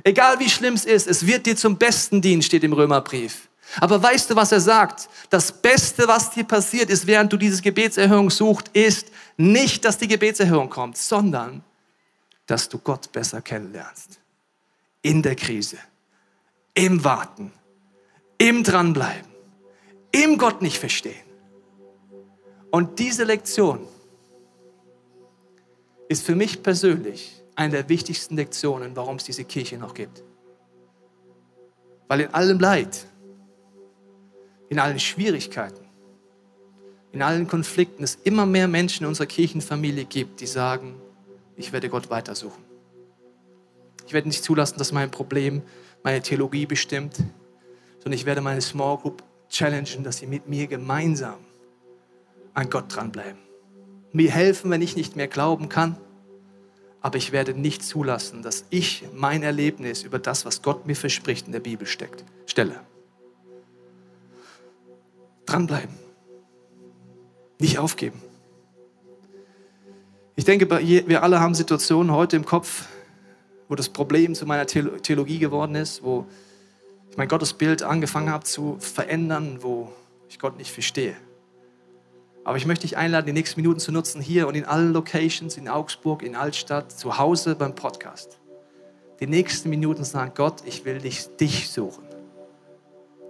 egal wie schlimm es ist, es wird dir zum Besten dienen, steht im Römerbrief. Aber weißt du, was er sagt? Das Beste, was dir passiert ist, während du diese Gebetserhörung suchst, ist nicht, dass die Gebetserhörung kommt, sondern dass du Gott besser kennenlernst. In der Krise, im Warten, im Dranbleiben, im Gott nicht verstehen. Und diese Lektion ist für mich persönlich eine der wichtigsten Lektionen, warum es diese Kirche noch gibt. Weil in allem Leid, in allen Schwierigkeiten, in allen Konflikten es immer mehr Menschen in unserer Kirchenfamilie gibt, die sagen, ich werde Gott weitersuchen. Ich werde nicht zulassen, dass mein Problem meine Theologie bestimmt sondern ich werde meine Small Group challengen, dass sie mit mir gemeinsam an Gott dranbleiben. Mir helfen, wenn ich nicht mehr glauben kann, aber ich werde nicht zulassen, dass ich mein Erlebnis über das, was Gott mir verspricht, in der Bibel steckt, stelle. Dranbleiben. Nicht aufgeben. Ich denke, wir alle haben Situationen heute im Kopf, wo das Problem zu meiner Theologie geworden ist, wo ich mein Gottesbild angefangen habe zu verändern, wo ich Gott nicht verstehe. Aber ich möchte dich einladen, die nächsten Minuten zu nutzen, hier und in allen Locations, in Augsburg, in Altstadt, zu Hause beim Podcast. Die nächsten Minuten sagen, Gott, ich will dich, dich suchen.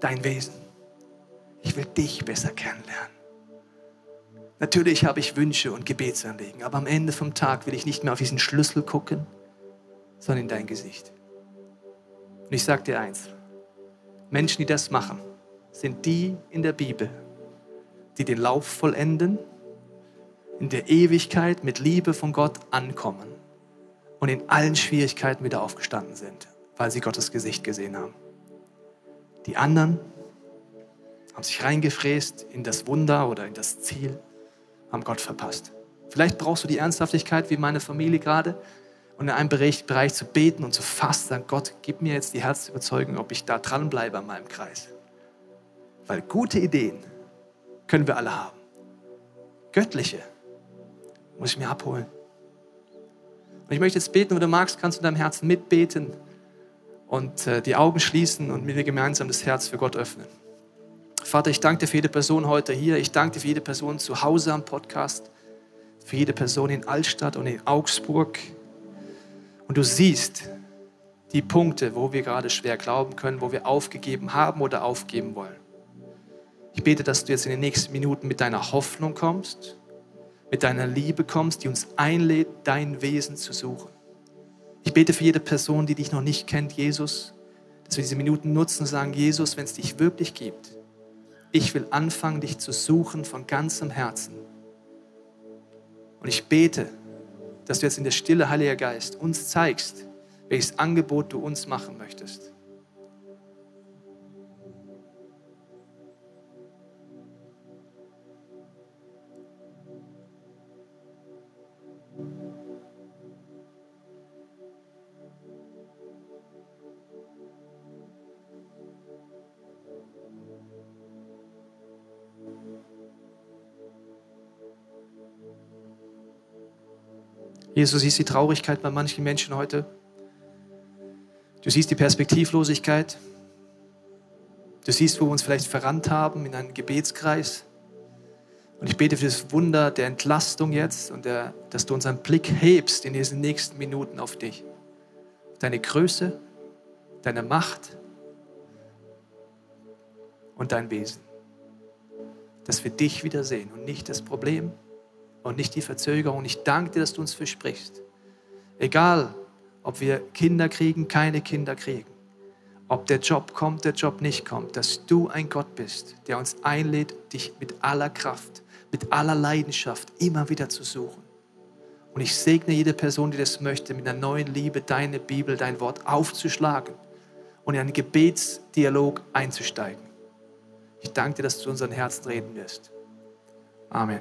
Dein Wesen. Ich will dich besser kennenlernen. Natürlich habe ich Wünsche und Gebetsanliegen, aber am Ende vom Tag will ich nicht mehr auf diesen Schlüssel gucken, sondern in dein Gesicht. Und ich sage dir eins, Menschen, die das machen, sind die in der Bibel, die den Lauf vollenden, in der Ewigkeit mit Liebe von Gott ankommen und in allen Schwierigkeiten wieder aufgestanden sind, weil sie Gottes Gesicht gesehen haben. Die anderen haben sich reingefräst in das Wunder oder in das Ziel, haben Gott verpasst. Vielleicht brauchst du die Ernsthaftigkeit wie meine Familie gerade und in einem Bereich, Bereich zu beten und zu fasten, sagen, Gott, gib mir jetzt die Herzüberzeugung, ob ich da dranbleibe an meinem Kreis. Weil gute Ideen können wir alle haben. Göttliche muss ich mir abholen. Und ich möchte jetzt beten, wenn du magst, kannst du in deinem Herzen mitbeten und äh, die Augen schließen und mit mir gemeinsam das Herz für Gott öffnen. Vater, ich danke dir für jede Person heute hier. Ich danke dir für jede Person zu Hause am Podcast, für jede Person in Altstadt und in Augsburg. Und du siehst die Punkte, wo wir gerade schwer glauben können, wo wir aufgegeben haben oder aufgeben wollen. Ich bete, dass du jetzt in den nächsten Minuten mit deiner Hoffnung kommst, mit deiner Liebe kommst, die uns einlädt, dein Wesen zu suchen. Ich bete für jede Person, die dich noch nicht kennt, Jesus, dass wir diese Minuten nutzen und sagen, Jesus, wenn es dich wirklich gibt, ich will anfangen, dich zu suchen von ganzem Herzen. Und ich bete, dass du jetzt in der Stille, Heiliger Geist, uns zeigst, welches Angebot du uns machen möchtest. Jesus, du siehst die Traurigkeit bei manchen Menschen heute. Du siehst die Perspektivlosigkeit. Du siehst, wo wir uns vielleicht verrannt haben in einen Gebetskreis. Und ich bete für das Wunder der Entlastung jetzt und der, dass du unseren Blick hebst in diesen nächsten Minuten auf dich. Deine Größe, deine Macht und dein Wesen. Dass wir dich wiedersehen und nicht das Problem, und nicht die Verzögerung. Ich danke dir, dass du uns versprichst. Egal, ob wir Kinder kriegen, keine Kinder kriegen, ob der Job kommt, der Job nicht kommt, dass du ein Gott bist, der uns einlädt, dich mit aller Kraft, mit aller Leidenschaft immer wieder zu suchen. Und ich segne jede Person, die das möchte, mit einer neuen Liebe deine Bibel, dein Wort aufzuschlagen und in einen Gebetsdialog einzusteigen. Ich danke dir, dass du unseren Herzen reden wirst. Amen.